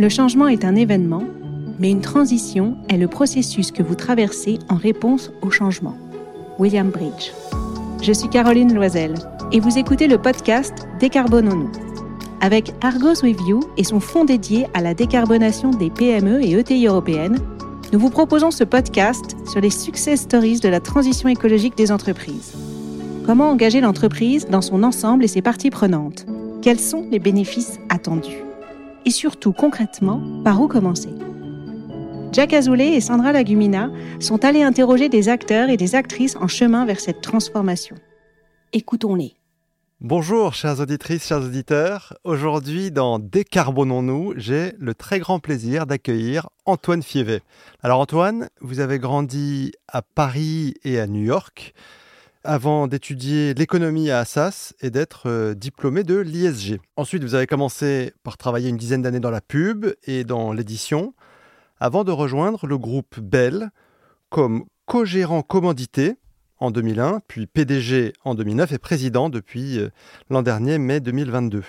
Le changement est un événement, mais une transition est le processus que vous traversez en réponse au changement. William Bridge. Je suis Caroline Loisel et vous écoutez le podcast Décarbonons-nous. Avec Argos With You et son fonds dédié à la décarbonation des PME et ETI européennes, nous vous proposons ce podcast sur les success stories de la transition écologique des entreprises. Comment engager l'entreprise dans son ensemble et ses parties prenantes? Quels sont les bénéfices attendus? Et surtout, concrètement, par où commencer Jack Azoulay et Sandra Lagumina sont allés interroger des acteurs et des actrices en chemin vers cette transformation. Écoutons-les. Bonjour chères auditrices, chers auditeurs. Aujourd'hui dans Décarbonons-nous, j'ai le très grand plaisir d'accueillir Antoine Fievet. Alors Antoine, vous avez grandi à Paris et à New York avant d'étudier l'économie à Assas et d'être euh, diplômé de l'ISG. Ensuite, vous avez commencé par travailler une dizaine d'années dans la pub et dans l'édition avant de rejoindre le groupe Bell comme co-gérant commandité en 2001, puis PDG en 2009 et président depuis euh, l'an dernier, mai 2022.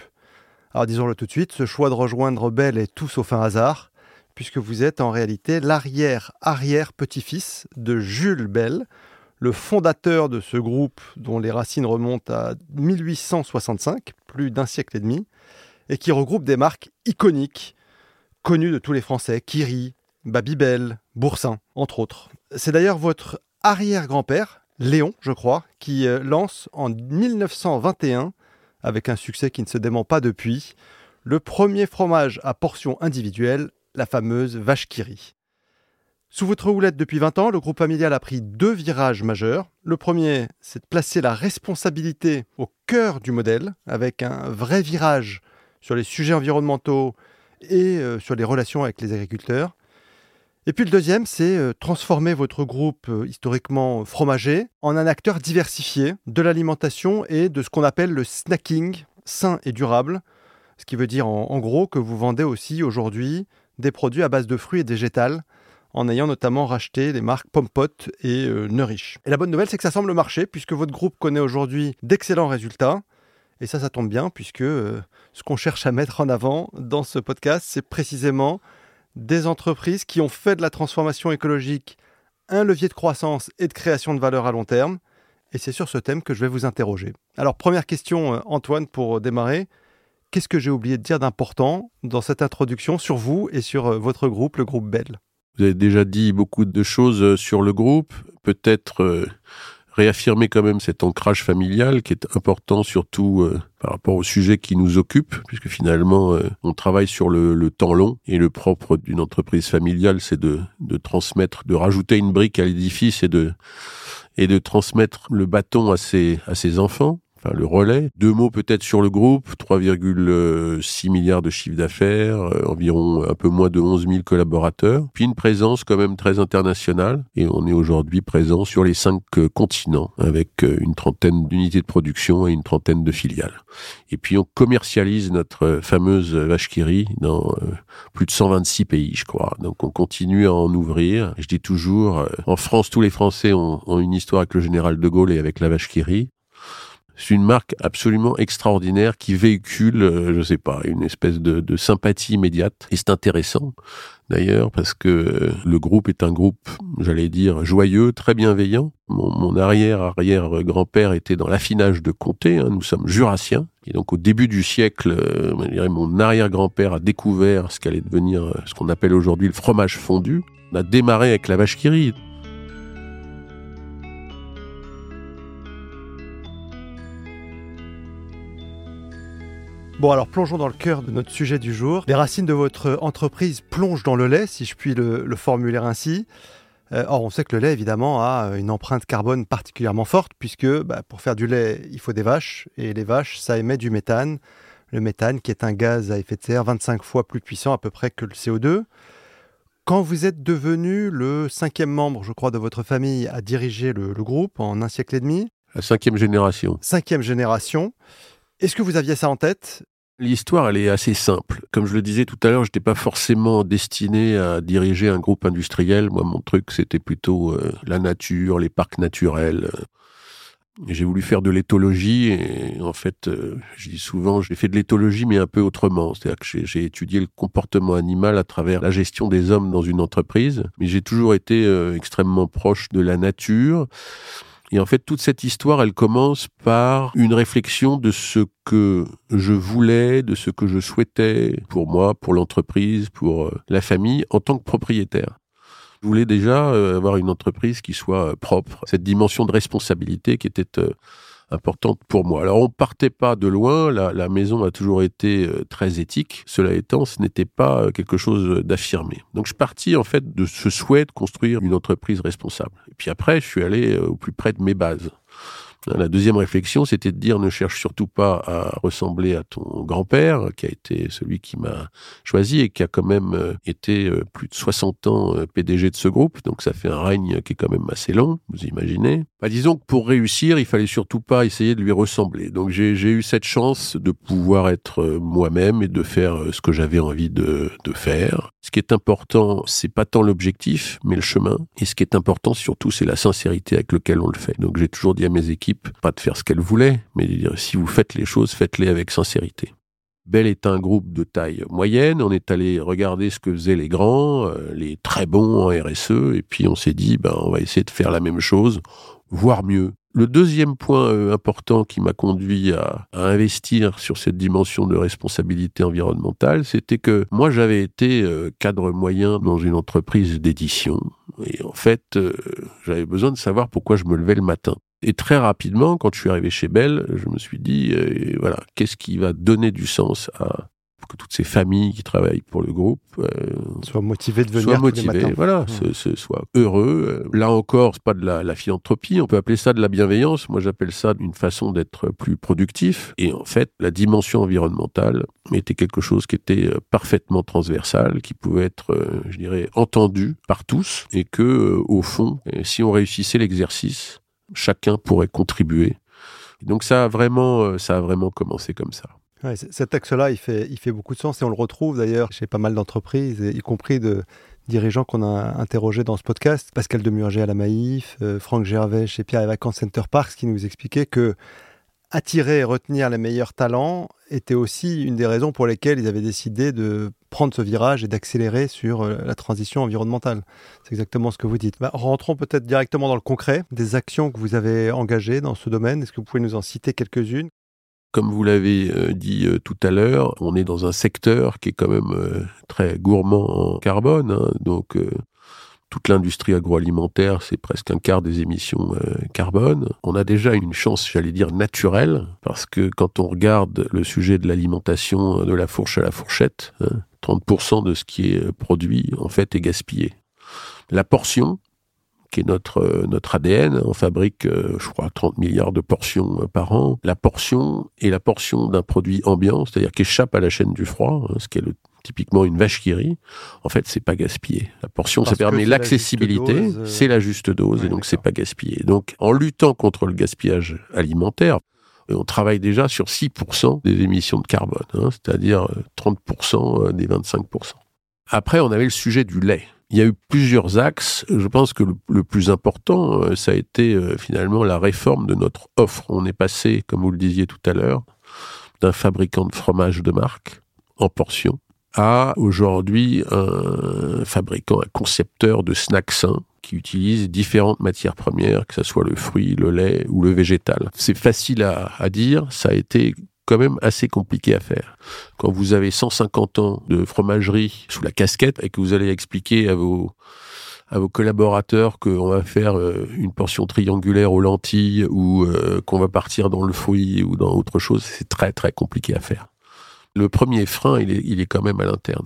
Alors disons-le tout de suite, ce choix de rejoindre Bell est tout sauf un hasard, puisque vous êtes en réalité l'arrière-arrière-petit-fils de Jules Bell, le fondateur de ce groupe dont les racines remontent à 1865, plus d'un siècle et demi, et qui regroupe des marques iconiques, connues de tous les Français, Kiri, Babybel, Boursin, entre autres. C'est d'ailleurs votre arrière-grand-père, Léon, je crois, qui euh, lance en 1921, avec un succès qui ne se dément pas depuis, le premier fromage à portion individuelle, la fameuse vache Kiri. Sous votre houlette depuis 20 ans, le groupe familial a pris deux virages majeurs. Le premier, c'est de placer la responsabilité au cœur du modèle, avec un vrai virage sur les sujets environnementaux et euh, sur les relations avec les agriculteurs. Et puis le deuxième, c'est euh, transformer votre groupe euh, historiquement fromager en un acteur diversifié de l'alimentation et de ce qu'on appelle le snacking sain et durable. Ce qui veut dire en, gros que vous vendez aussi aujourd'hui des produits à base de fruits et végétales en ayant notamment racheté les marques Pompot et euh, Nourish. Et la bonne nouvelle, c'est que ça semble marcher puisque votre groupe connaît aujourd'hui d'excellents résultats. Et ça, ça tombe bien puisque ce qu'on cherche à mettre en avant dans ce podcast, c'est précisément des entreprises qui ont fait de la transformation écologique un levier de croissance et de création de valeur à long terme. Et c'est sur ce thème que je vais vous interroger. Alors première question, euh, Antoine, pour démarrer. Qu'est-ce que j'ai oublié de dire d'important dans cette introduction sur vous et sur euh, votre groupe, le groupe Bell? Vous avez déjà dit beaucoup de choses euh, sur le groupe. Peut-être réaffirmer quand même cet ancrage familial qui est important surtout euh, par rapport au sujet qui nous occupe, puisque finalement euh, on travaille sur le, temps long et le propre d'une entreprise familiale, c'est de, de transmettre, de rajouter une brique à l'édifice et de et de transmettre le bâton à ses à ses enfants enfin le relais. Deux mots peut-être sur le groupe, 3,6 milliards de chiffre d'affaires, euh, environ un peu moins de 11 000 collaborateurs, puis une présence quand même très internationale, et on est aujourd'hui présent sur les cinq euh, continents, avec euh, une trentaine d'unités de production et une trentaine de filiales. Et puis on commercialise notre fameuse vache dans plus de 126 pays, je crois. Donc on continue à en ouvrir. Je dis toujours, en France, tous les Français ont, une histoire avec le général de Gaulle et avec la vache c'est une marque absolument extraordinaire qui véhicule, euh, je sais pas, une espèce de, sympathie immédiate. Et c'est intéressant, d'ailleurs, parce que euh, le groupe est un groupe, j'allais dire, joyeux, très bienveillant. Mon, arrière-arrière-grand-père était dans l'affinage de comté. Hein, nous sommes jurassiens. Et donc, au début du siècle, euh, mon arrière-grand-père a découvert ce qu'allait devenir ce qu'on appelle aujourd'hui le fromage fondu. On a démarré avec la vache qui rit. Bon, alors plongeons dans le cœur de notre sujet du jour. Les racines de votre entreprise plongent dans le lait, si je puis le, formuler ainsi. Euh, or, on sait que le lait, évidemment, a une empreinte carbone particulièrement forte, puisque bah, pour faire du lait, il faut des vaches, et les vaches, ça émet du méthane. Le méthane, qui est un gaz à effet de serre 25 fois plus puissant à peu près que le CO2. Quand vous êtes devenu le cinquième membre, je crois, de votre famille à diriger le, le groupe en un siècle et demi? La cinquième génération. Cinquième génération. Est-ce que vous aviez ça en tête? L'histoire, elle est assez simple. Comme je le disais tout à l'heure, je n'étais pas forcément destiné à diriger un groupe industriel. Moi, mon truc, c'était plutôt euh, la nature, les parcs naturels. J'ai voulu faire de l'éthologie et en fait, euh, je dis souvent, j'ai fait de l'éthologie mais un peu autrement. C'est-à-dire que j'ai étudié le comportement animal à travers la gestion des hommes dans une entreprise, mais j'ai toujours été euh, extrêmement proche de la nature. Et en fait, toute cette histoire, elle commence par une réflexion de ce que je voulais, de ce que je souhaitais pour moi, pour l'entreprise, pour euh, la famille, en tant que propriétaire. Je voulais déjà euh, avoir une entreprise qui soit euh, propre, cette dimension de responsabilité qui était importante pour moi. Alors on partait pas de loin, la, maison a toujours été très éthique, cela étant, ce n'était pas quelque chose d'affirmé. Donc je partis en fait de ce souhait de construire une entreprise responsable. Et puis après, je suis allé au plus près de mes bases. La deuxième réflexion, c'était de dire ne cherche surtout pas à ressembler à ton grand-père, qui a été celui qui m'a choisi et qui a quand même euh, été euh, plus de 60 ans euh, PDG de ce groupe. Donc ça fait un règne qui est quand même assez long, vous imaginez. Bah, disons que pour réussir, il fallait surtout pas essayer de lui ressembler. Donc j'ai eu cette chance de pouvoir être moi-même et de faire ce que j'avais envie de, faire. Ce qui est important, c'est pas tant l'objectif, mais le chemin. Et ce qui est important surtout, c'est la sincérité avec laquelle on le fait. Donc j'ai toujours dit à mes équipes pas de faire ce qu'elle voulait, mais de dire si vous faites les choses, faites-les avec sincérité. Bell est un groupe de taille moyenne. On est allé regarder ce que faisaient les grands, euh, les très bons en RSE, et puis on s'est dit, ben, on va essayer de faire la même chose, voire mieux. Le deuxième point euh, important qui m'a conduit à, investir sur cette dimension de responsabilité environnementale, c'était que moi j'avais été euh, cadre moyen dans une entreprise d'édition et en fait j'avais besoin de savoir pourquoi je me levais le matin. Et très rapidement, quand je suis arrivé chez Bell, je me suis dit, euh, voilà, qu'est-ce qui va donner du sens à que toutes ces familles qui travaillent pour le groupe euh, soient motivées de venir soient motivées, voilà, mmh. soient heureux. Là encore, c'est pas de la, la, philanthropie, on peut appeler ça de la bienveillance. Moi, j'appelle ça une façon d'être plus productif. Et en fait, la dimension environnementale était quelque chose qui était euh, parfaitement transversal, qui pouvait être, je dirais, entendu par tous, et que, au fond, si on réussissait l'exercice, chacun pourrait contribuer. donc ça a vraiment, euh, ça a vraiment commencé comme ça. Cet axe-là, il fait, beaucoup de sens et on le retrouve d'ailleurs chez pas mal d'entreprises, y compris de dirigeants qu'on a interrogés dans ce podcast. Pascal Demurger à la Maïf, euh, Franck Gervais chez Pierre et Vacances Center Parks, qui nous expliquait que attirer et retenir les meilleurs talents était aussi une des raisons pour lesquelles ils avaient décidé de prendre ce virage et d'accélérer sur euh, la transition environnementale. C'est exactement ce que vous dites. Bah, rentrons peut-être directement dans le concret des actions que vous avez engagées dans ce domaine. Est-ce que vous pouvez nous en citer quelques-unes? Comme vous l'avez euh, dit euh, tout à l'heure, on est dans un secteur qui est quand même très gourmand en carbone. Hein. donc, toute l'industrie agroalimentaire, c'est presque un quart des émissions euh, carbone. On a déjà une chance, j'allais dire, naturelle, parce que quand on regarde le sujet de l'alimentation de la fourche à la fourchette, 30% hein, de ce qui est produit, en fait, est gaspillé. La portion, qui est notre euh, notre ADN. On fabrique, euh, je crois, 30 milliards de portions par an. La portion est la portion d'un produit ambiant, c'est-à-dire qui échappe à la chaîne du froid, hein, ce qui est le typiquement une vache qui rit, en fait, c'est pas gaspillé. La portion, ça permet l'accessibilité, c'est la juste dose, et donc c'est pas gaspillé. Donc, en luttant contre le gaspillage alimentaire, euh, on travaille déjà sur 6% des émissions de carbone, hein, c'est-à-dire 30% euh, euh, des 25%. Après, on avait le sujet du lait. Il y a eu plusieurs axes. Je pense que le, plus important, ça a été finalement la réforme de notre offre. On est passé, comme vous le disiez tout à l'heure, d'un fabricant de fromage de marque en portion à aujourd'hui un fabricant, un concepteur de snacks sains qui utilise différentes matières premières, que ce soit le fruit, le lait ou le végétal. C'est facile à dire, ça a été quand même assez compliqué à faire. Quand vous avez 150 ans de fromagerie sous la casquette et que vous allez expliquer à vos à vos collaborateurs qu'on va faire euh, une portion triangulaire aux lentilles ou euh, qu'on va partir dans le fruit ou dans autre chose, c'est très très compliqué à faire le premier frein, il est, il est quand même à l'interne.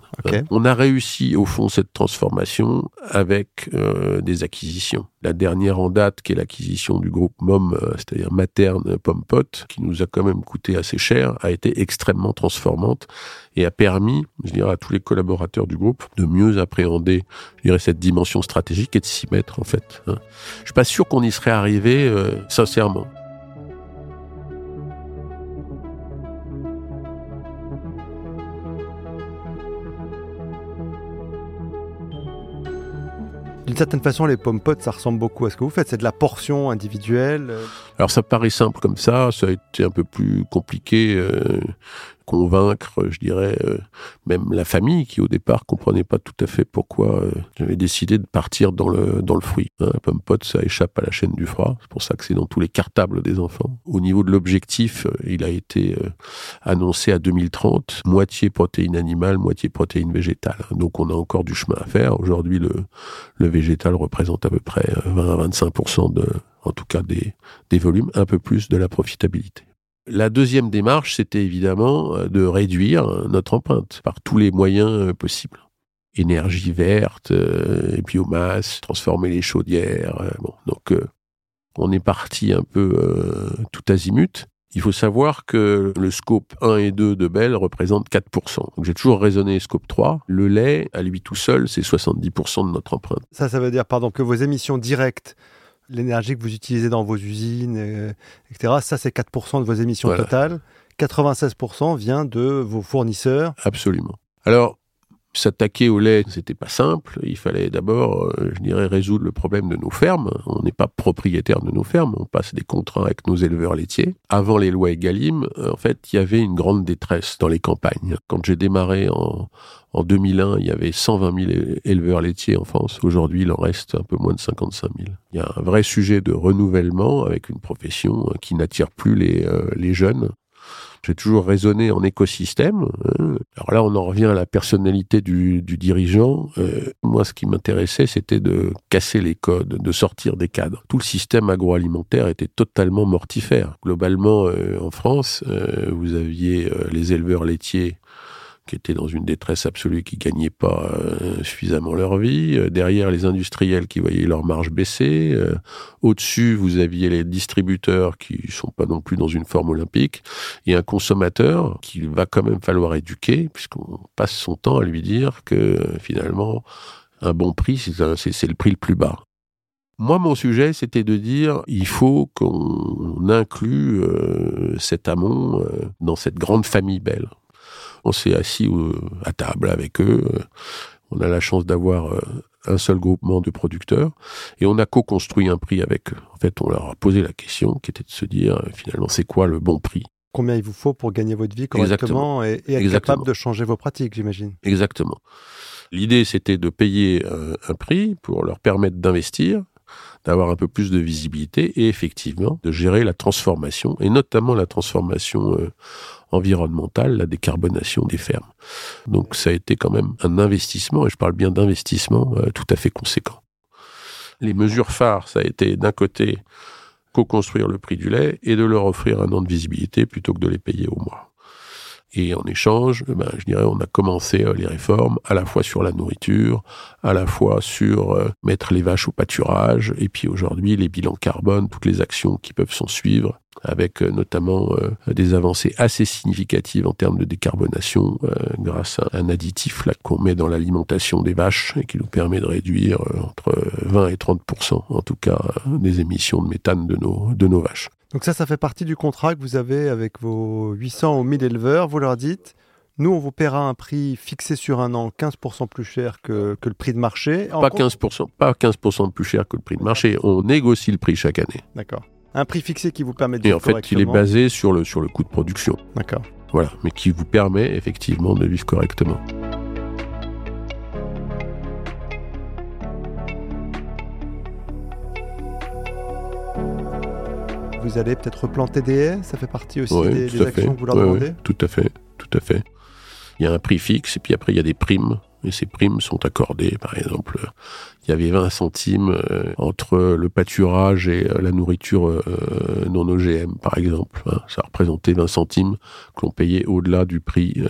On a réussi, au fond, cette transformation avec euh, des acquisitions. La dernière en date, qui est l'acquisition du groupe MOM, euh, c'est-à-dire Materne Pompot, qui nous a quand même coûté assez cher, a été extrêmement transformante et a permis, je dirais, à tous les collaborateurs du groupe de mieux appréhender, je dirais, cette dimension stratégique et de s'y mettre, en fait. Hein. Je suis pas sûr qu'on y serait arrivé, euh, sincèrement. D'une certaine façon, les pommes potes, ça ressemble beaucoup à ce que vous faites. C'est de la portion individuelle. euh. Alors ça paraît simple comme ça, ça a été un peu plus compliqué. euh, convaincre, je dirais, euh, même la famille qui au départ comprenait pas tout à fait pourquoi euh, j'avais décidé de partir dans le dans le fruit. Hein, pomme pote, ça échappe à la chaîne du froid. C'est pour ça que c'est dans tous les cartables des enfants. Au niveau de l'objectif, euh, il a été annoncé à 2030, moitié protéines animales, moitié protéines végétales. Donc on a encore du chemin à faire. Aujourd'hui, le le végétal représente à peu près euh, 20 à 25 de, en tout cas des des volumes, un peu plus de la profitabilité. La deuxième démarche, c'était évidemment euh, de réduire euh, notre empreinte par tous les moyens euh, possibles. Énergie verte, biomasse, transformer les chaudières. bon, donc, on est parti un peu tout azimut. Il faut savoir que le scope 1 et 2 de Bell représente 4%. Donc j'ai toujours raisonné scope 3. Le lait, à lui tout seul, c'est 70% de notre empreinte. Ça, ça veut dire, pardon, que vos émissions directes, l'énergie que vous utilisez dans vos usines, euh, etc., ça, c'est 4% de vos émissions Voilà. totales. 96% vient de vos fournisseurs. Absolument. Alors, s'attaquer au lait, c'était pas simple. Il fallait d'abord, euh, je dirais, résoudre le problème de nos fermes. On n'est pas propriétaire de nos fermes, on passe des contrats avec nos éleveurs laitiers. Avant les lois Egalim, euh, en fait, il y avait une grande détresse dans les campagnes. Quand j'ai démarré en, en 2001, il y avait 120 000 é- éleveurs laitiers en France. Aujourd'hui, il en reste un peu moins de 55 000. Il y a un vrai sujet de renouvellement avec une profession euh, qui n'attire plus les, les jeunes. J'ai toujours raisonné en écosystème. hein. Alors là, on en revient à la personnalité du, dirigeant. Euh, moi, ce qui m'intéressait, c'était de casser les codes, de sortir des cadres. Tout le système agroalimentaire était totalement mortifère. Globalement, euh, en France, euh, vous aviez les éleveurs laitiers qui étaient dans une détresse absolue, qui gagnaient pas euh, suffisamment leur vie. Euh, derrière, les industriels qui voyaient leur marge baisser. Euh, Au-dessus, vous aviez les distributeurs qui sont pas non plus dans une forme olympique. Et un consommateur qu'il va quand même falloir éduquer, puisqu'on passe son temps à lui dire que finalement, un bon prix, c'est le prix le plus bas. Moi, mon sujet, c'était de dire, il faut qu'on inclue cet amont dans cette grande famille belle. On s'est assis euh, à table avec eux. euh, On a la chance d'avoir euh, un seul groupement de producteurs et on a co-construit un prix avec eux. En fait, on leur a posé la question qui était de se dire, finalement, c'est quoi le bon prix? Combien il vous faut pour gagner votre vie correctement et, et être Exactement. capable de changer vos pratiques, j'imagine. Exactement. L'idée, c'était de payer un, un prix pour leur permettre d'investir, d'avoir un peu plus de visibilité et effectivement de gérer la transformation, et notamment la transformation euh, environnementale, la décarbonation des fermes. Donc ça a été quand même un investissement, et je parle bien d'investissement euh, tout à fait conséquent. Les mesures phares, ça a été d'un côté co-construire le prix du lait et de leur offrir un an de visibilité plutôt que de les payer au mois. Et en échange, eh ben, je dirais, on a commencé euh, les réformes à la fois sur la nourriture, à la fois sur euh, mettre les vaches au pâturage, et puis aujourd'hui les bilans carbone, toutes les actions qui peuvent s'en suivre, avec euh, notamment euh, des avancées assez significatives en termes de décarbonation euh, grâce à un additif là qu'on met dans l'alimentation des vaches et qui nous permet de réduire entre 20 et 30% en tout cas des émissions de méthane de nos de nos vaches. Donc ça, ça fait partie du contrat que vous avez avec vos 800 ou 1000 éleveurs. Vous leur dites, nous, on vous paiera un prix fixé sur un an 15% plus cher que, que le prix de marché. En Pas compte- 15%, pas 15% de plus cher que le prix de marché. On négocie le prix chaque année. D'accord. Un prix fixé qui vous permet de Et vivre en fait, il est correctement. basé sur le, sur le coût de production. D'accord. Voilà. Mais qui vous permet effectivement de vivre correctement. Vous allez peut-être replanter des haies Ça fait partie aussi des, fait. actions que vous leur Ouais, demandez ouais, tout à fait. Tout à fait. Il y a un prix fixe et puis après, il y a des primes. Et ces primes sont accordées, par exemple, il y avait 20 centimes euh, entre le pâturage et euh, la nourriture euh, non OGM, par exemple. hein. Ça représentait 20 centimes que l'on payait au-delà du prix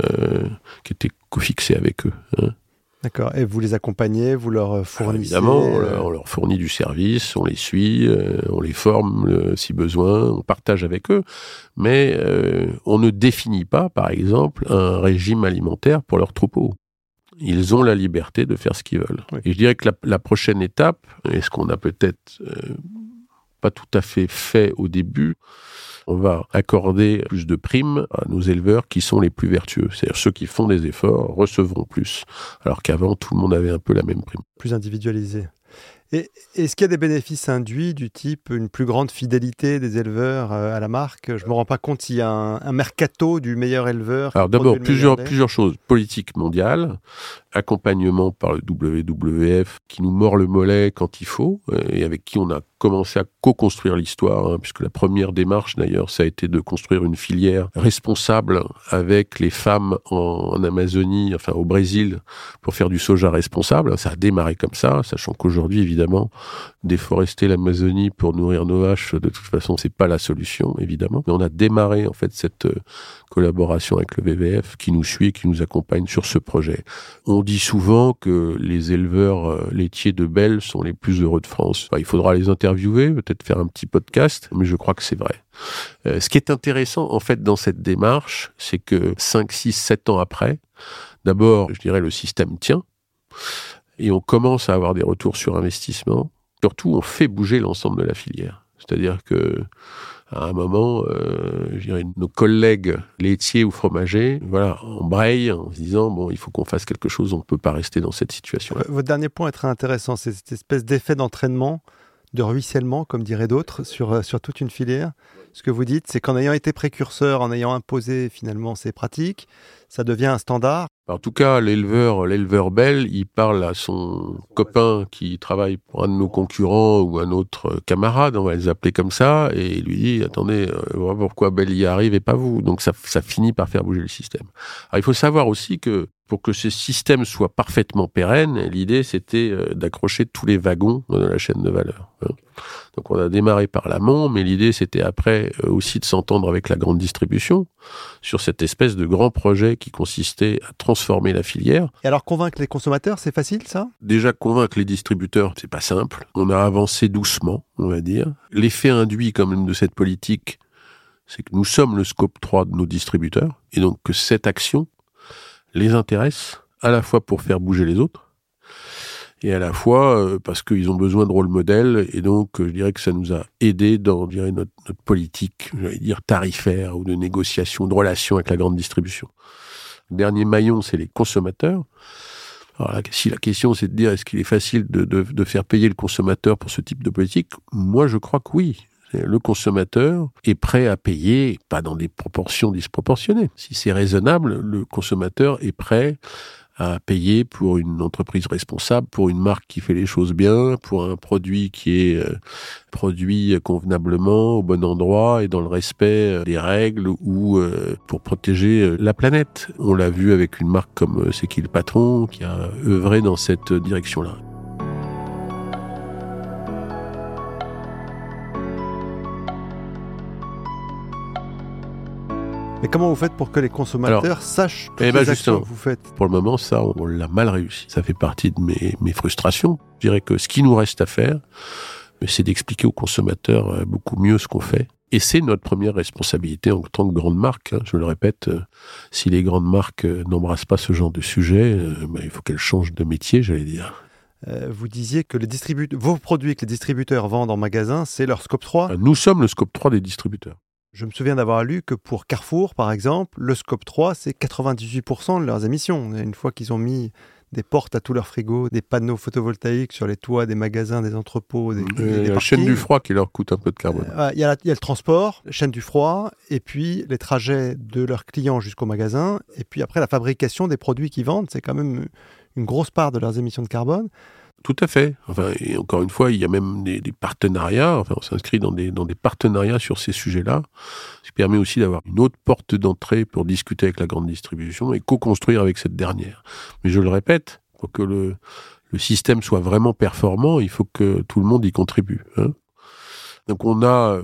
qui était co-fixé avec eux. hein. D'accord. Et vous les accompagnez, vous leur Alors, fournissez évidemment, on leur, fournit du service, on les suit, on les forme si besoin, on partage avec eux, mais on ne définit pas, par exemple, un régime alimentaire pour leurs troupeaux. Ils ont la liberté de faire ce qu'ils veulent. Oui. Et je dirais que la, la prochaine étape, et ce qu'on a peut-être euh, pas tout à fait fait au début, on va accorder plus de primes à nos éleveurs qui sont les plus vertueux. C'est-à-dire ceux qui font des efforts recevront plus, alors qu'avant tout le monde avait un peu la même prime. plus individualisé. Et est-ce qu'il y a des bénéfices induits du type une plus grande fidélité des éleveurs euh, à la marque? Je me rends pas compte s'il y a un, mercato du meilleur éleveur. Alors d'abord plusieurs plusieurs choses. Politique mondiale, accompagnement par le WWF qui nous mord le mollet quand il faut euh, et avec qui on a commencé à co-construire l'histoire, hein, puisque la première démarche d'ailleurs, ça a été de construire une filière responsable avec les femmes en, Amazonie, enfin au Brésil, pour faire du soja responsable. Ça a démarré comme ça, sachant qu'aujourd'hui, évidemment, déforester l'Amazonie pour nourrir nos vaches, de toute façon, c'est pas la solution, évidemment. Mais on a démarré en fait cette euh, collaboration avec le WWF qui nous suit, qui nous accompagne sur ce projet. Dit souvent que les éleveurs euh, laitiers de Belle sont les plus heureux de France. il faudra les interviewer peut-être faire un petit podcast, mais je crois que c'est vrai. Euh, ce qui est intéressant, en fait, dans cette démarche, c'est que 5, 6, 7 ans après, d'abord, je dirais, le système tient, et on commence à avoir des retours sur investissement. Surtout, on fait bouger l'ensemble de la filière. C'est-à-dire que à un moment, euh, nos collègues laitiers ou fromagers, voilà, embrayent en se disant bon, il faut qu'on fasse quelque chose, on ne peut pas rester dans cette situation. Votre dernier point est très intéressant, c'est cette espèce d'effet d'entraînement de ruissellement, comme diraient d'autres, sur, euh, sur toute une filière. Ce que vous dites, c'est qu'en ayant été précurseur, en ayant imposé finalement ces pratiques, ça devient un standard. En tout cas, l'éleveur, belle, il parle à son copain qui travaille pour un de nos concurrents ou un autre camarade, on va les appeler comme ça, et il lui dit attendez, euh, pourquoi Belle y arrive et pas vous Donc ça, finit par faire bouger le système. Il faut savoir aussi que pour que ce système soit parfaitement pérenne, l'idée c'était euh, d'accrocher tous les wagons de la chaîne de valeur. Hein. Donc on a démarré par l'amont, mais l'idée c'était après euh, aussi de s'entendre avec la grande distribution sur cette espèce de grand projet qui consistait à transformer la filière. Et alors convaincre les consommateurs, c'est facile ça? Déjà convaincre les distributeurs, c'est pas simple. On a avancé doucement, on va dire. L'effet induit quand même de cette politique, c'est que nous sommes le scope 3 de nos distributeurs et donc que cette action les intéresse, à la fois pour faire bouger les autres, et à la fois euh, parce qu'ils ont besoin de rôle modèle, et donc euh, je dirais que ça nous a aidé dans notre, politique, j'allais dire tarifaire, ou de négociation, de relation avec la grande distribution. Le dernier maillon, c'est les consommateurs. Alors si la question c'est de dire est-ce qu'il est facile de, faire payer le consommateur pour ce type de politique, moi je crois que oui le consommateur est prêt à payer, pas dans des proportions disproportionnées. Si c'est raisonnable, le consommateur est prêt à payer pour une entreprise responsable, pour une marque qui fait les choses bien, pour un produit qui est euh, produit convenablement au bon endroit et dans le respect euh, des règles ou euh, pour protéger la planète. On l'a vu avec une marque comme C'est qui le patron qui a œuvré dans cette direction-là. Mais comment vous faites pour que les consommateurs sachent toutes eh ben les actions que vous faites? Pour le moment, ça, on l'a mal réussi. Ça fait partie de mes, mes frustrations. Je dirais que ce qui nous reste à faire, c'est d'expliquer aux consommateurs euh, beaucoup mieux ce qu'on fait. Et c'est notre première responsabilité en tant que grande marque. Hein. Je le répète, euh, si les grandes marques euh, n'embrassent pas ce genre de sujet, ben, il faut qu'elles changent de métier, j'allais dire. vous disiez que les vos produits que les distributeurs vendent en magasin, c'est leur scope 3 Nous sommes le scope 3 des distributeurs. Je me souviens d'avoir lu que pour Carrefour, par exemple, le scope 3, c'est 98% de leurs émissions. Une fois qu'ils ont mis des portes à tous leurs frigos, des panneaux photovoltaïques sur les toits des magasins, des entrepôts, des, des la chaîne du froid qui leur coûte un peu de carbone. Euh, il y, a le transport, la chaîne du froid, et puis les trajets de leurs clients jusqu'au magasin, et puis après la fabrication des produits qu'ils vendent, c'est quand même une grosse part de leurs émissions de carbone. Tout à fait. Enfin, et encore une fois, il y a même des, partenariats. Enfin, on s'inscrit dans des, dans des partenariats sur ces sujets-là, ce qui permet aussi d'avoir une autre porte d'entrée pour discuter avec la grande distribution et co-construire avec cette dernière. Mais je le répète, pour que le, le système soit vraiment performant, il faut que tout le monde y contribue. Hein. Donc on a,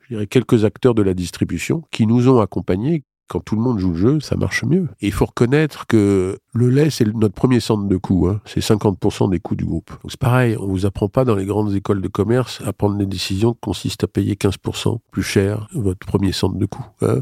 je dirais, quelques acteurs de la distribution qui nous ont accompagnés, quand tout le monde joue le jeu, ça marche mieux. Et il faut reconnaître que le lait, c'est notre premier centre de coût. Hein. C'est 50% des coûts du groupe. C'est pareil, on vous apprend pas dans les grandes écoles de commerce à prendre des décisions qui consistent à payer 15% plus cher votre premier centre de coût. Hein.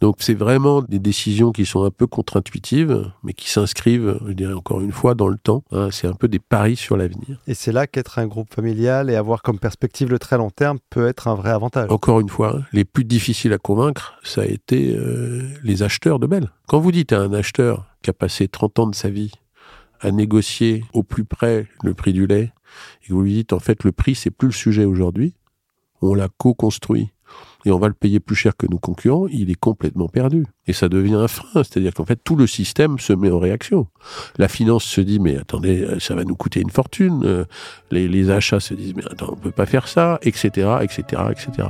Donc c'est vraiment des décisions qui sont un peu contre-intuitives, mais qui s'inscrivent, je dirais encore une fois, dans le temps. Hein. C'est un peu des paris sur l'avenir. Et c'est là qu'être un groupe familial et avoir comme perspective le très long terme peut être un vrai avantage. Encore une fois, les plus difficiles à convaincre, ça a été euh, les acheteurs de Bell. Quand vous dites à un acheteur qui a passé 30 ans de sa vie à négocier au plus près le prix du lait et vous lui dites en fait le prix c'est plus le sujet aujourd'hui, on l'a co-construit et on va le payer plus cher que nos concurrents, il est complètement perdu. Et ça devient un frein, c'est-à-dire qu'en fait tout le système se met en réaction. La finance se dit mais attendez, ça va nous coûter une fortune, euh, les, achats se disent mais attends, on peut pas faire ça, etc., etc., etc.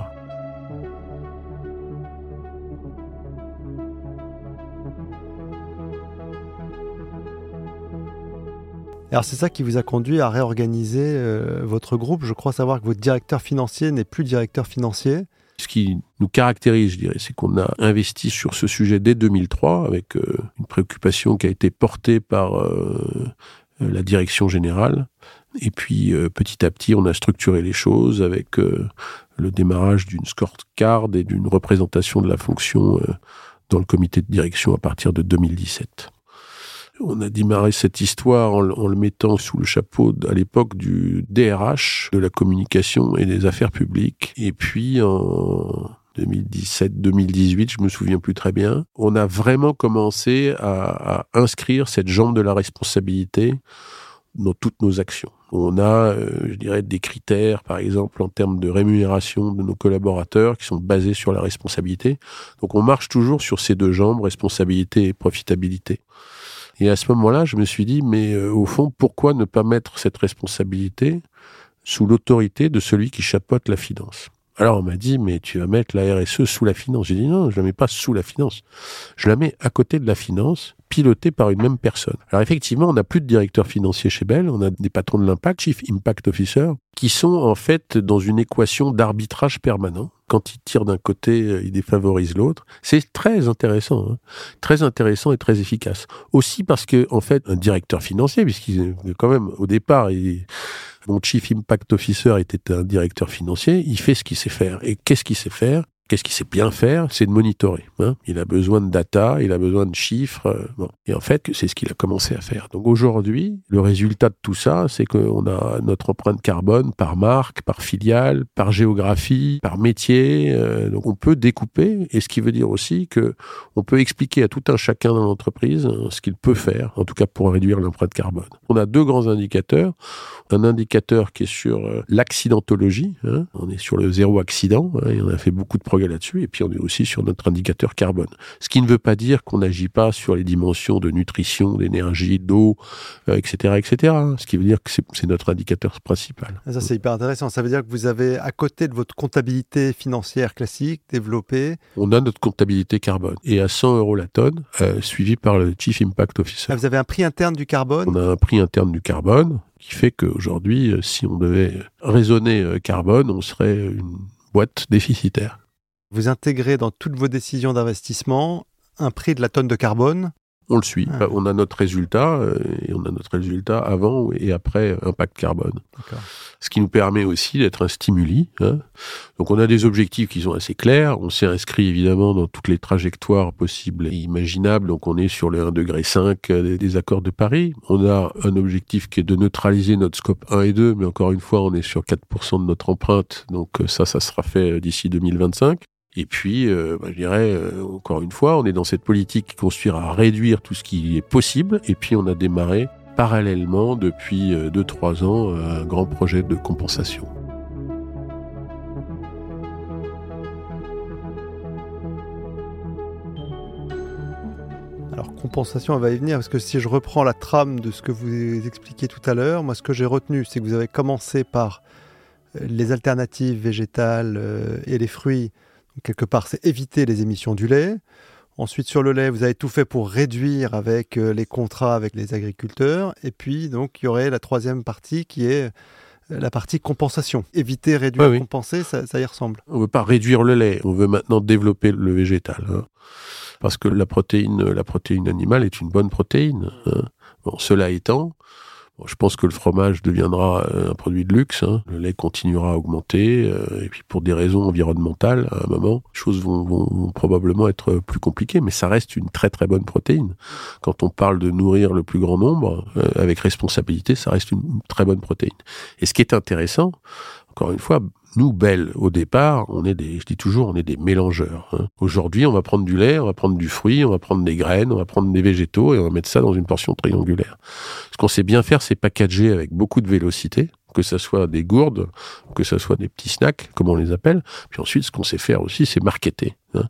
Alors c'est ça qui vous a conduit à réorganiser euh, votre groupe. Je crois savoir que votre directeur financier n'est plus directeur financier. Ce qui nous caractérise, je dirais, c'est qu'on a investi sur ce sujet dès 2003 avec euh, une préoccupation qui a été portée par euh, la direction générale. Et puis petit à petit, on a structuré les choses avec le démarrage d'une scorecard et d'une représentation de la fonction dans le comité de direction à partir de 2017. On a démarré cette histoire en, le mettant sous le chapeau à l'époque du DRH, de la communication et des affaires publiques. Et puis en 2017-2018, je me souviens plus très bien, on a vraiment commencé à, inscrire cette jambe de la responsabilité dans toutes nos actions. On a, euh, je dirais, des critères, par exemple, en termes de rémunération de nos collaborateurs qui sont basés sur la responsabilité. Donc on marche toujours sur ces deux jambes, responsabilité et profitabilité. Et à ce moment-là, je me suis dit, mais euh, au fond, pourquoi ne pas mettre cette responsabilité sous l'autorité de celui qui chapeaute la finance? Alors on m'a dit, mais tu vas mettre la RSE sous la finance. J'ai dit non, je la mets pas sous la finance. Je la mets à côté de la finance, pilotée par une même personne. Alors effectivement, on n'a plus de directeur financier chez Bell, on a des patrons de l'impact, Chief Impact Officer, qui sont en fait dans une équation d'arbitrage permanent. Quand ils tirent d'un côté, euh, ils défavorisent l'autre. C'est très intéressant, hein. très intéressant et très efficace. Aussi parce que en fait, un directeur financier, puisqu'il quand même au départ, mon chief impact officer était un directeur financier, il fait ce qu'il sait faire. Et qu'est-ce qu'il sait faire? Qu'est-ce qu'il sait bien faire? C'est de monitorer. Hein. il a besoin de data, il a besoin de chiffres. Euh. Et en fait, c'est ce qu'il a commencé à faire. Donc aujourd'hui, le résultat de tout ça, c'est qu'on a notre empreinte carbone par marque, par filiale, par géographie, par métier. Euh, donc on peut découper, et ce qui veut dire aussi que on peut expliquer à tout un chacun dans l'entreprise hein, ce qu'il peut faire, en tout cas pour réduire l'empreinte carbone. On a deux grands indicateurs. Un indicateur qui est sur euh, l'accidentologie. Hein. on est sur le zéro accident. Et on a fait beaucoup de progrès là-dessus. Et puis on est aussi sur notre indicateur carbone. Ce qui ne veut pas dire qu'on n'agit pas sur les dimensions de nutrition, d'énergie, d'eau, etc., euh, etc. Hein. Ce qui veut dire que c'est notre indicateur principal. ça c'est hyper intéressant. Ça veut dire que vous avez à côté de votre comptabilité financière classique développé. On a notre comptabilité carbone et à 100 euros la tonne, euh, suivi par le Chief Impact Officer. Ah, vous avez un prix interne du carbone? On a un prix interne du carbone qui fait qu'aujourd'hui, euh, si on devait raisonner carbone, on serait une boîte déficitaire. Vous intégrez dans toutes vos décisions d'investissement un prix de la tonne de carbone on le suit. Ah. On a notre résultat euh, et on a notre résultat avant et après impact carbone. Ce qui nous permet aussi d'être un stimuli. Hein. Donc on a des objectifs qui sont assez clairs. On s'est inscrit évidemment dans toutes les trajectoires possibles et imaginables. Donc on est sur les 1,5 degré euh, des accords de Paris. On a un objectif qui est de neutraliser notre scope 1 et 2, mais encore une fois, on est sur 4% de notre empreinte. Donc euh, ça, ça sera fait d'ici 2025. Et puis, euh, bah, je dirais, euh, encore une fois, on est dans cette politique qui construira à réduire tout ce qui est possible. Et puis, on a démarré parallèlement, depuis 2-3 euh, ans, un grand projet de compensation. Alors, compensation, elle va y venir, parce que si je reprends la trame de ce que vous expliquiez tout à l'heure, moi, ce que j'ai retenu, c'est que vous avez commencé par les alternatives végétales et les fruits quelque part, c'est éviter les émissions du lait. Ensuite, sur le lait, vous avez tout fait pour réduire avec euh, les contrats avec les agriculteurs. Et puis, donc, il y aurait la troisième partie qui est euh, la partie compensation. Éviter, réduire, compenser, ça, y ressemble. On ne veut pas réduire le lait, on veut maintenant développer le végétal. Hein. Parce que la protéine, la protéine animale est une bonne protéine. Hein. Bon, cela étant, je pense que le fromage deviendra euh, un produit de luxe. Hein. Le lait continuera à augmenter. Euh, et puis pour des raisons environnementales, à un moment, les choses vont, vont, probablement être plus compliquées. Mais ça reste une très très bonne protéine. Quand on parle de nourrir le plus grand nombre, euh, avec responsabilité, ça reste une très bonne protéine. Et ce qui est intéressant, encore une fois, nous, Belle, au départ, on est des, je dis toujours, on est des mélangeurs. Hein. Aujourd'hui, on va prendre du lait, on va prendre du fruit, on va prendre des graines, on va prendre des végétaux et on va mettre ça dans une portion triangulaire. Ce qu'on sait bien faire, c'est packager avec beaucoup de vélocité, que ce soit des gourdes, que ce soit des petits snacks, comme on les appelle. Puis ensuite, ce qu'on sait faire aussi, c'est marketer. Hein.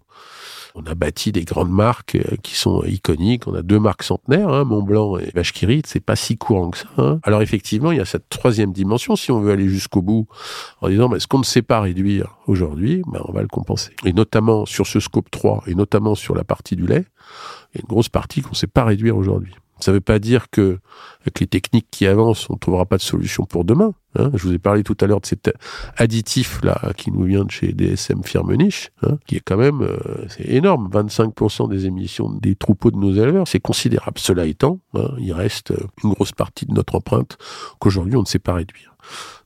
On a bâti des grandes marques euh, qui sont iconiques. On a deux marques centenaires, hein, Mont Blanc et Vache C'est pas si courant que ça. Hein. Alors effectivement, il y a cette troisième dimension. Si on veut aller jusqu'au bout, en disant, ce qu'on ne sait pas réduire aujourd'hui, ben, on va le compenser. Et notamment sur ce scope 3, et notamment sur la partie du lait, il y a une grosse partie qu'on ne sait pas réduire aujourd'hui. Ça ne veut pas dire que avec les techniques qui avancent, on ne trouvera pas de solution pour demain. Hein. Je vous ai parlé tout à l'heure de cet additif là qui nous vient de chez DSM Firmenich, hein, qui est quand même euh, c'est énorme, 25% des émissions des troupeaux de nos éleveurs, c'est considérable. Cela étant, hein, il reste une grosse partie de notre empreinte qu'aujourd'hui on ne sait pas réduire.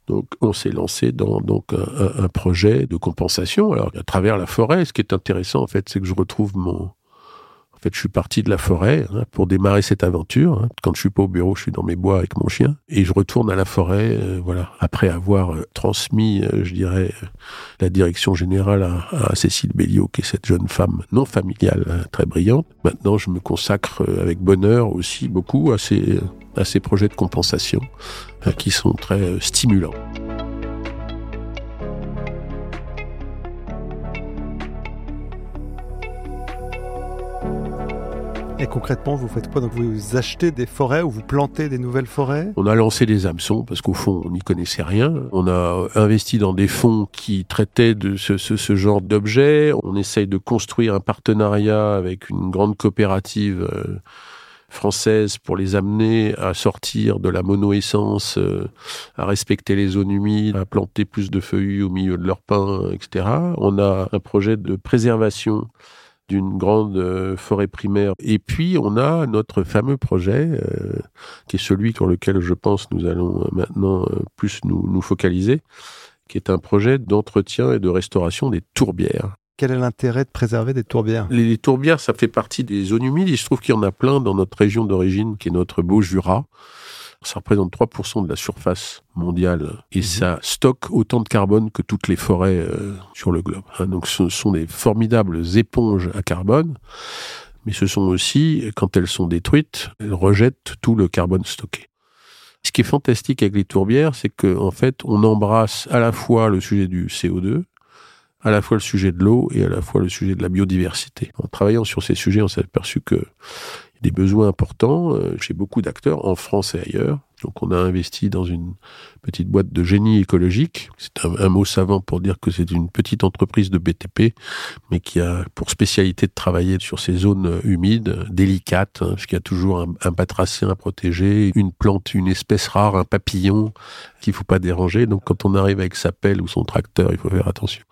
Donc, on s'est lancé dans donc un, un, projet de compensation. Alors, à travers la forêt, ce qui est intéressant, en fait, c'est que je retrouve mon, fait, je suis parti de la forêt hein, pour démarrer cette aventure. Hein. Quand je suis pas au bureau, je suis dans mes bois avec mon chien et je retourne à la forêt. Euh, voilà, après avoir euh, transmis, euh, je dirais, la direction générale à, Cécile Béliot, qui est cette jeune femme non familiale très brillante. Maintenant, je me consacre avec bonheur aussi beaucoup à ces à ces projets de compensation qui sont très stimulants. Et concrètement, vous faites quoi? Donc vous achetez des forêts ou vous plantez des nouvelles forêts? On a lancé des hameçons parce qu'au fond, on n'y connaissait rien. On a investi dans des fonds qui traitaient de ce, ce, genre d'objets. On essaye de construire un partenariat avec une grande coopérative. Euh, française pour les amener à sortir de la monoessence, euh, à respecter les zones humides, à planter plus de feuillus au milieu de leurs pins, etc. On a un projet de préservation d'une grande euh, forêt primaire. Et puis, on a notre fameux projet, euh, qui est celui sur lequel je pense nous allons euh, maintenant plus nous, nous focaliser, qui est un projet d'entretien et de restauration des tourbières. Quel est l'intérêt de préserver des tourbières? Les, tourbières, ça fait partie des zones humides. Il se trouve qu'il y en a plein dans notre région d'origine, qui est notre beau Jura. Ça représente 3% de la surface mondiale et mhm. ça stocke autant de carbone que toutes les forêts euh, sur le globe. Hein. Donc ce sont des formidables éponges à carbone, mais ce sont aussi, quand elles sont détruites, elles rejettent tout le carbone stocké. Ce qui est fantastique avec les tourbières, c'est qu'en en fait, on embrasse à la fois le sujet du CO2, à la fois le sujet de l'eau et à la fois le sujet de la biodiversité. En travaillant sur ces sujets, on s'est aperçu que des besoins importants euh, chez beaucoup d'acteurs en France et ailleurs. Donc on a investi dans une petite boîte de génie écologique. C'est un, mot savant pour dire que c'est une petite entreprise de BTP, mais qui a pour spécialité de travailler sur ces zones humides, délicates, hein, parce qu'il y a toujours un, un à protéger, une plante, une espèce rare, un papillon qu'il faut pas déranger. Donc quand on arrive avec sa pelle ou son tracteur, il faut faire attention.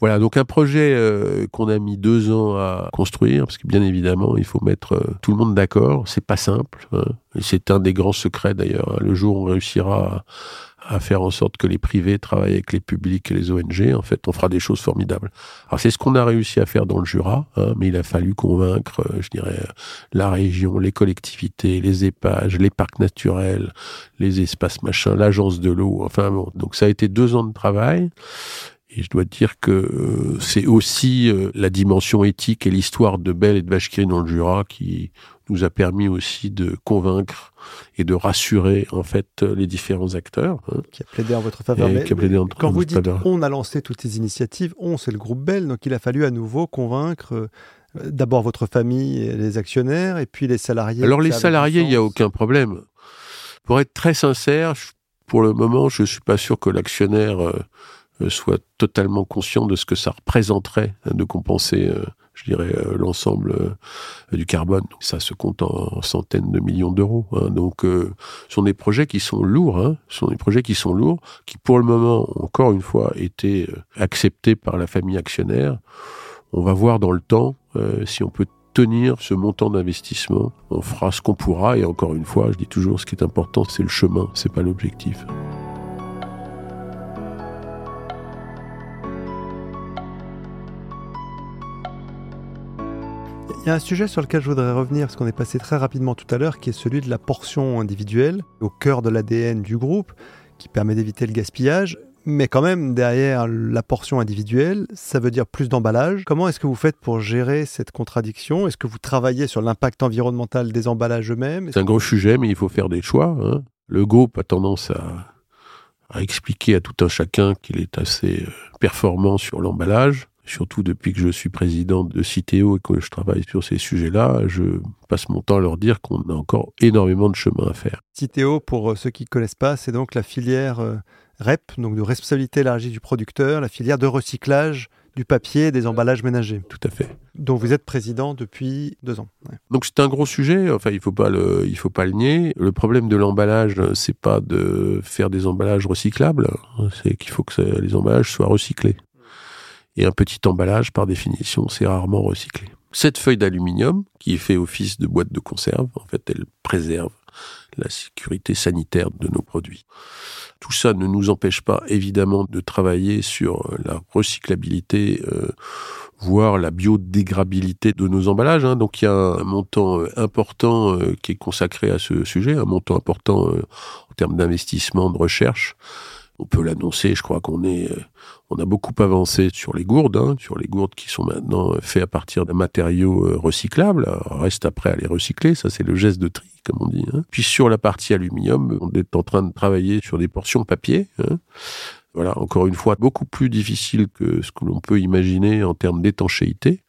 Voilà, donc un projet euh, qu'on a mis deux ans à construire, parce que bien évidemment, il faut mettre euh, tout le monde d'accord. C'est pas simple. Hein. C'est un des grands secrets d'ailleurs. Le jour où on réussira à, faire en sorte que les privés travaillent avec les publics et les ONG, en fait, on fera des choses formidables. Alors c'est ce qu'on a réussi à faire dans le Jura, hein, mais il a fallu convaincre, euh, je dirais, la région, les collectivités, les épages, les parcs naturels, les espaces machins, l'agence de l'eau. Enfin bon, donc ça a été deux ans de travail. Et je dois dire que euh, c'est aussi euh, la dimension éthique et l'histoire de Belle et de Vachequerie dans le Jura qui nous a permis aussi de convaincre et de rassurer en fait les différents acteurs. Hein. Qui a plaidé en votre faveur. Mais, quand vous dites on a lancé toutes ces initiatives, on c'est le groupe Belle, donc il a fallu à nouveau convaincre euh, d'abord votre famille et les actionnaires et puis les salariés. Alors les salariés, il n'y a aucun problème. Pour être très sincère, pour le moment, je suis pas sûr que l'actionnaire euh, soit totalement conscient de ce que ça représenterait de compenser, euh, je dirais, euh, l'ensemble du carbone. Ça se compte en centaines de millions d'euros. Hein. Donc, ce sont des projets qui sont lourds. Hein. Ce sont des projets qui sont lourds, qui pour le moment, encore une fois, été acceptés par la famille actionnaire. On va voir dans le temps si on peut tenir ce montant d'investissement. On fera ce qu'on pourra. Et encore une fois, je dis toujours, ce qui est important, c'est le chemin, c'est pas l'objectif. Il y a un sujet sur lequel je voudrais revenir, parce qu'on est passé très rapidement tout à l'heure, qui est celui de la portion individuelle, au cœur de l'ADN du groupe, qui permet d'éviter le gaspillage. Mais quand même, derrière la portion individuelle, ça veut dire plus d'emballage. Comment est-ce que vous faites pour gérer cette contradiction? Est-ce que vous travaillez sur l'impact environnemental des emballages eux-mêmes? C'est un gros sujet, mais il faut faire des choix. Hein. Le groupe a tendance à, expliquer à tout un chacun qu'il est assez euh, performant sur l'emballage. Surtout depuis que je suis président de Citeo et que je travaille sur ces sujets-là, je passe mon temps à leur dire qu'on a encore énormément de chemin à faire. Citeo, pour euh, ceux qui ne connaissent pas, c'est donc la filière euh, REP, donc de responsabilité élargie du producteur, la filière de recyclage du papier et des emballages ménagers. Tout à fait. Dont vous êtes président depuis deux ans. Donc c'est un gros sujet. Enfin, il faut pas le, il faut pas le nier. Le problème de l'emballage, c'est pas de faire des emballages recyclables, c'est qu'il faut que les emballages soient recyclés. Et un petit emballage, par définition, c'est rarement recyclé. Cette feuille d'aluminium, qui fait office de boîte de conserve, en fait, elle préserve la sécurité sanitaire de nos produits. Tout ça ne nous empêche pas évidemment de travailler sur euh, la recyclabilité, euh, voire la biodégradabilité de nos emballages. Hein. Donc il y a un montant euh, important qui est consacré à ce sujet, un montant important en termes d'investissement, de recherche on peut l'annoncer, je crois qu'on est, euh, on a beaucoup avancé sur les gourdes, hein, sur les gourdes qui sont maintenant faites à partir d'un matériau euh, recyclable. reste après à les recycler, ça c'est le geste de tri, comme on dit. Hein. Puis sur la partie aluminium, on est en train de travailler sur des portions papier. Hein. Voilà, encore une fois, beaucoup plus difficile que ce que l'on peut imaginer en termes d'étanchéité.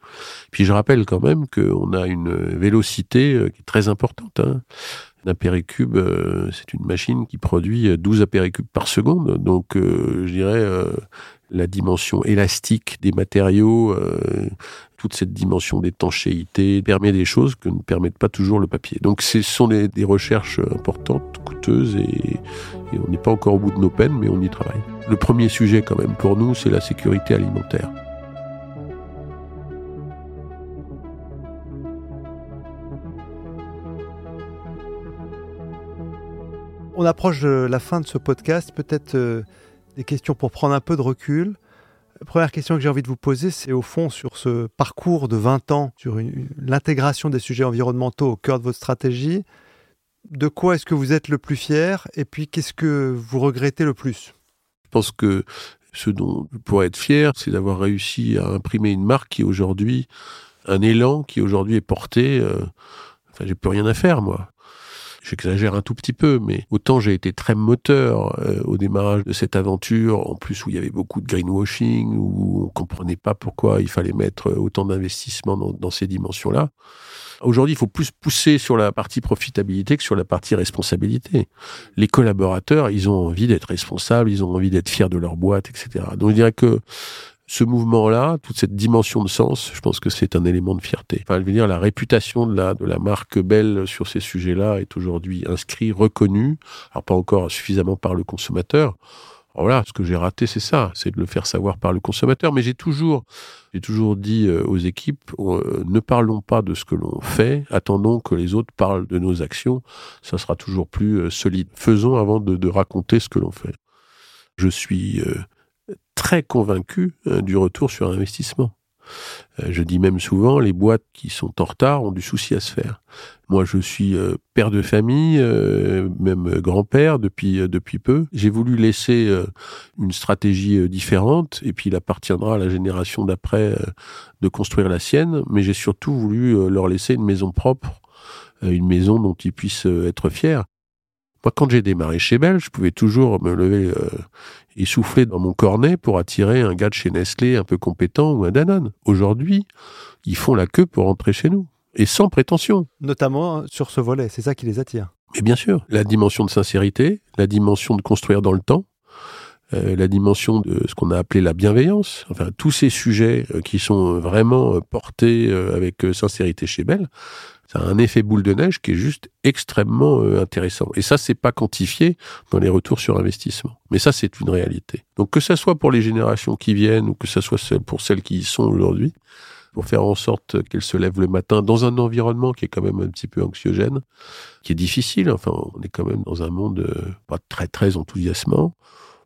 Puis je rappelle quand même qu'on a une vélocité euh, qui est très importante. Hein. Un apéricube, euh, c'est une machine qui produit 12 apéricubes par seconde. Donc, euh, je dirais, euh, la dimension élastique des matériaux, toute cette dimension d'étanchéité permet des choses que ne permettent pas toujours le papier. Donc, ce sont des, recherches importantes, coûteuses, et on n'est pas encore au bout de nos peines, mais on y travaille. Le premier sujet, quand même, pour nous, c'est la sécurité alimentaire. On approche de la fin de ce podcast, peut-être euh, des questions pour prendre un peu de recul. première question que j'ai envie de vous poser, c'est au fond sur ce parcours de 20 ans, sur l'intégration des sujets environnementaux au cœur de votre stratégie. De quoi est-ce que vous êtes le plus fier et puis qu'est-ce que vous regrettez le plus? Je pense que ce dont je pourrais être fier, c'est d'avoir réussi à imprimer une marque qui aujourd'hui, un élan qui aujourd'hui est porté. Euh, enfin, j'ai plus rien à faire, moi j'exagère un tout petit peu, mais autant j'ai été très moteur euh, au démarrage de cette aventure, en plus où il y avait beaucoup de greenwashing, où on comprenait pas pourquoi il fallait mettre autant d'investissement dans, dans, ces dimensions-là. Aujourd'hui, il faut plus pousser sur la partie profitabilité que sur la partie responsabilité. Les collaborateurs, ils ont envie d'être responsables, ils ont envie d'être fiers de leur boîte, etc. Donc je dirais que ce mouvement-là, toute cette dimension de sens, je pense que c'est un élément de fierté. Enfin, je veux dire, la réputation de la, de la marque Belle sur ces sujets-là est aujourd'hui inscrite, reconnue, alors pas encore suffisamment par le consommateur. voilà, ce que j'ai raté, c'est ça, c'est de le faire savoir par le consommateur. Mais j'ai toujours, j'ai toujours dit euh, aux équipes, euh, ne parlons pas de ce que l'on fait, attendons que les autres parlent de nos actions. Ça sera toujours plus euh, solide. Faisons avant de, de raconter ce que l'on fait. Je suis très convaincu euh, du retour sur investissement. Euh, je dis même souvent, les boîtes qui sont en retard ont du souci à se faire. Moi, je suis euh, père de famille, même grand-père depuis depuis peu. J'ai voulu laisser une stratégie différente, et puis il appartiendra à la génération d'après de construire la sienne. Mais j'ai surtout voulu leur laisser une maison propre, une maison dont ils puissent être fiers. Moi, quand j'ai démarré chez Bell, je pouvais toujours me lever euh, et souffler dans mon cornet pour attirer un gars de chez Nestlé un peu compétent ou un Danone. Aujourd'hui, ils font la queue pour rentrer chez nous. Et sans prétention. Notamment sur ce volet, c'est ça qui les attire. Mais bien sûr, la dimension de sincérité, la dimension de construire dans le temps, euh, la dimension de ce qu'on a appelé la bienveillance, enfin tous ces sujets euh, qui sont vraiment portés avec sincérité chez Bell, ça a un effet boule de neige qui est juste extrêmement euh, intéressant. Et ça, c'est pas quantifié dans les retours sur investissement. Mais ça, c'est une réalité. Donc que ça soit pour les générations qui viennent ou que ça soit pour celles qui y sont aujourd'hui, pour faire en sorte qu'elles se lèvent le matin dans un environnement qui est quand même un petit peu anxiogène, qui est difficile. Enfin, on est quand même dans un monde euh, pas très très enthousiasmant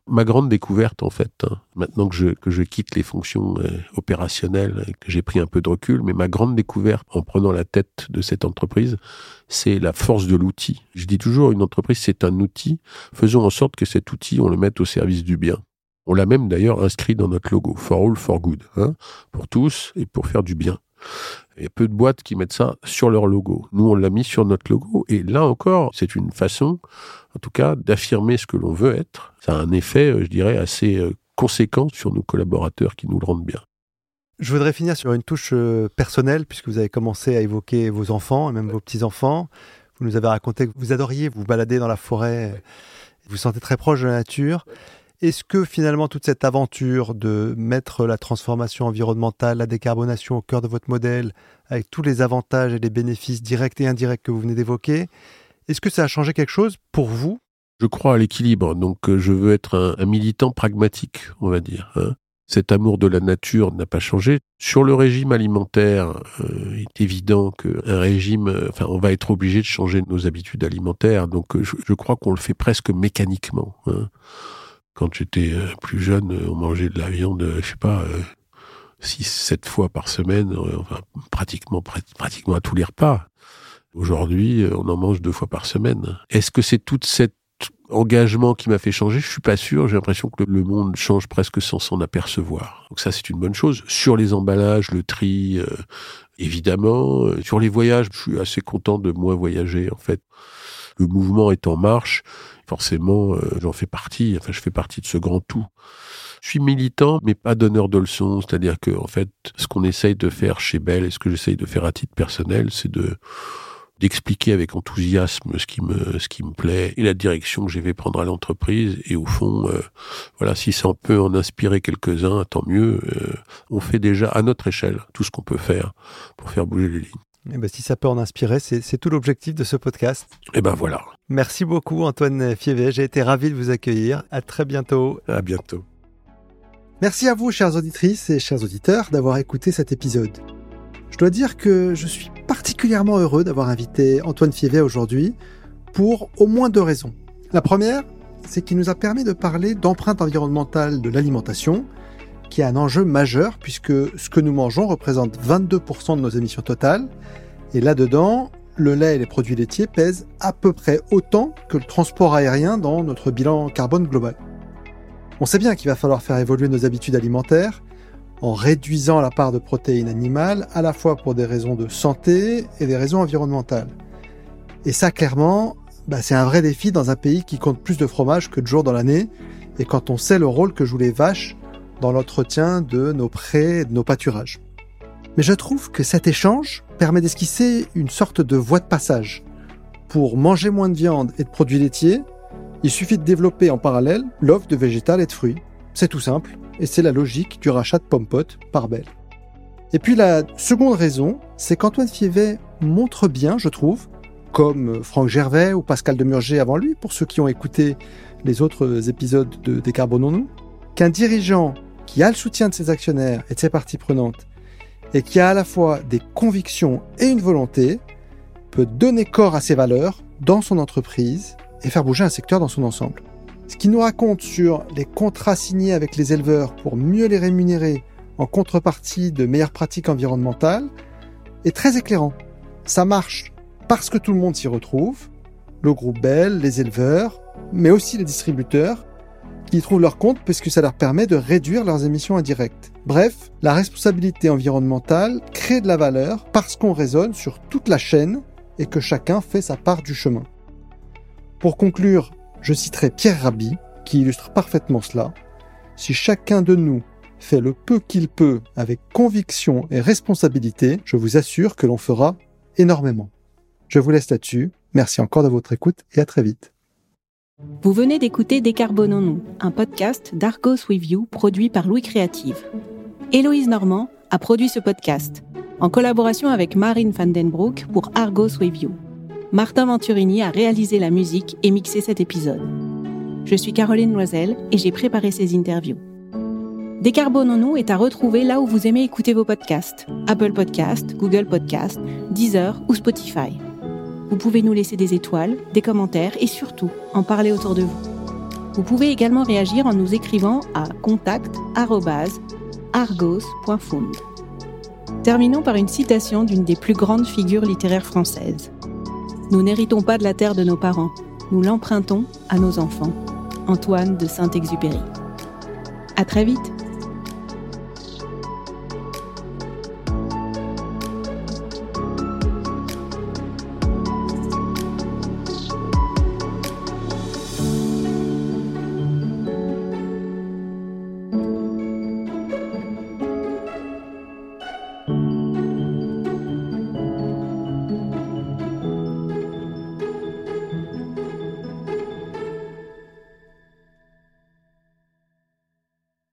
ma grande découverte en fait, hein, maintenant que je, que je quitte les fonctions euh, opérationnelles et que j'ai pris un peu de recul, mais ma grande découverte en prenant la tête de cette entreprise, c'est la force de l'outil. Je dis toujours, une entreprise c'est un outil, faisons en sorte que cet outil, on le mette au service du bien. On l'a même d'ailleurs inscrit dans notre logo, for all, for good, hein, pour tous et pour faire du bien. Il y a peu de boîtes qui mettent ça sur leur logo. Nous, on l'a mis sur notre logo. Et là encore, c'est une façon, en tout cas, d'affirmer ce que l'on veut être. Ça a un effet, euh, je dirais, assez euh, conséquent sur nos collaborateurs qui nous le rendent bien. Je voudrais finir sur une touche euh, personnelle, puisque vous avez commencé à évoquer vos enfants et même vos petits-enfants. Vous nous avez raconté que vous adoriez vous balader dans la forêt, vous vous sentez très proche de la nature. Est-ce que finalement toute cette aventure de mettre la transformation environnementale, la décarbonation au cœur de votre modèle, avec tous les avantages et les bénéfices directs et indirects que vous venez d'évoquer, est-ce que ça a changé quelque chose pour vous? Je crois à l'équilibre, donc euh, je veux être un, militant pragmatique, on va dire. Hein. Cet amour de la nature n'a pas changé. Sur le régime alimentaire, euh, il est évident qu'un régime, euh, enfin, on va être obligé de changer nos habitudes alimentaires. Donc, je, crois qu'on le fait presque mécaniquement. Hein. Quand j'étais euh, plus jeune, euh, on mangeait de la viande, euh, je sais pas, six, sept fois par semaine, enfin, pratiquement, pratiquement à tous les repas. Aujourd'hui, on en mange deux fois par semaine. Est-ce que c'est tout cet engagement qui m'a fait changer? Je suis pas sûr. J'ai l'impression que le monde change presque sans s'en apercevoir. Donc ça, c'est une bonne chose. Sur les emballages, le tri, évidemment. Sur les voyages, je suis assez content de moins voyager, en fait. Le mouvement est en marche forcément, euh, j'en fais partie. Enfin, je fais partie de ce grand tout. Je suis militant, mais pas donneur de leçons. C'est-à-dire que, en fait, ce qu'on essaye de faire chez Bell et ce que j'essaye de faire à titre personnel, c'est de d'expliquer avec enthousiasme ce qui me ce qui me plaît et la direction que je vais prendre à l'entreprise et au fond euh, voilà si ça peut en inspirer quelques-uns tant mieux euh, on fait déjà à notre échelle tout ce qu'on peut faire pour faire bouger les lignes eh ben, si ça peut en inspirer, c'est tout l'objectif de ce podcast. Et eh ben voilà. Merci beaucoup Antoine Fievet, j'ai été ravi de vous accueillir. À très bientôt. À bientôt. Merci à vous, chères auditrices et chers auditeurs, d'avoir écouté cet épisode. Je dois dire que je suis particulièrement heureux d'avoir invité Antoine Fievet aujourd'hui pour au moins deux raisons. La première, c'est qu'il nous a permis de parler d'empreinte environnementale de l'alimentation, qui est un enjeu majeur puisque ce que nous mangeons représente 22% de nos émissions totales. Et là-dedans, le lait et les produits laitiers pèsent à peu près autant que le transport aérien dans notre bilan carbone global. On sait bien qu'il va falloir faire évoluer nos habitudes alimentaires en réduisant la part de protéines animales à la fois pour des raisons de santé et des raisons environnementales. Et ça, clairement, bah, c'est un vrai défi dans un pays qui compte plus de fromage que de jours dans l'année, et quand on sait le rôle que jouent les vaches dans l'entretien de nos prés et de nos pâturages. Mais je trouve que cet échange permet d'esquisser une sorte de voie de passage. Pour manger moins de viande et de produits laitiers, il suffit de développer en parallèle l'offre de végétal et de fruits. C'est tout simple, et c'est la logique du rachat de Pompot par Bell. Et puis la seconde raison, c'est qu'Antoine Fievet montre bien, je trouve, comme Franck Gervais ou Pascal Demurger avant lui, pour ceux qui ont écouté les autres épisodes de Décarbonons-nous, qu'un dirigeant qui a le soutien de ses actionnaires et de ses parties prenantes, et qui a à la fois des convictions et une volonté, peut donner corps à ses valeurs dans son entreprise et faire bouger un secteur dans son ensemble. Ce qu'il nous raconte sur les contrats signés avec les éleveurs pour mieux les rémunérer en contrepartie de meilleures pratiques environnementales est très éclairant. Ça marche parce que tout le monde s'y retrouve, le groupe Bell, les éleveurs, mais aussi les distributeurs, qui trouvent leur compte puisque ça leur permet de réduire leurs émissions indirectes. Bref, la responsabilité environnementale crée de la valeur parce qu'on raisonne sur toute la chaîne et que chacun fait sa part du chemin. Pour conclure, je citerai Pierre Rabhi qui illustre parfaitement cela. Si chacun de nous fait le peu qu'il peut avec conviction et responsabilité, je vous assure que l'on fera énormément. Je vous laisse là-dessus. Merci encore de votre écoute et à très vite. Vous venez d'écouter Décarbonons-nous, un podcast d'Argos With You produit par Louis Créative. Héloïse Normand a produit ce podcast en collaboration avec Marine Vandenbroek pour Argos With You. Martin Venturini a réalisé la musique et mixé cet épisode. Je suis Caroline Loisel et j'ai préparé ces interviews. Décarbonons-nous est à retrouver là où vous aimez écouter vos podcasts Apple Podcasts, Google Podcasts, Deezer ou Spotify. Vous pouvez nous laisser des étoiles, des commentaires et surtout en parler autour de vous. Vous pouvez également réagir en nous écrivant à contact@argos.fund. Terminons par une citation d'une des plus grandes figures littéraires françaises. Nous n'héritons pas de la terre de nos parents, nous l'empruntons à nos enfants. Antoine de Saint-Exupéry. À très vite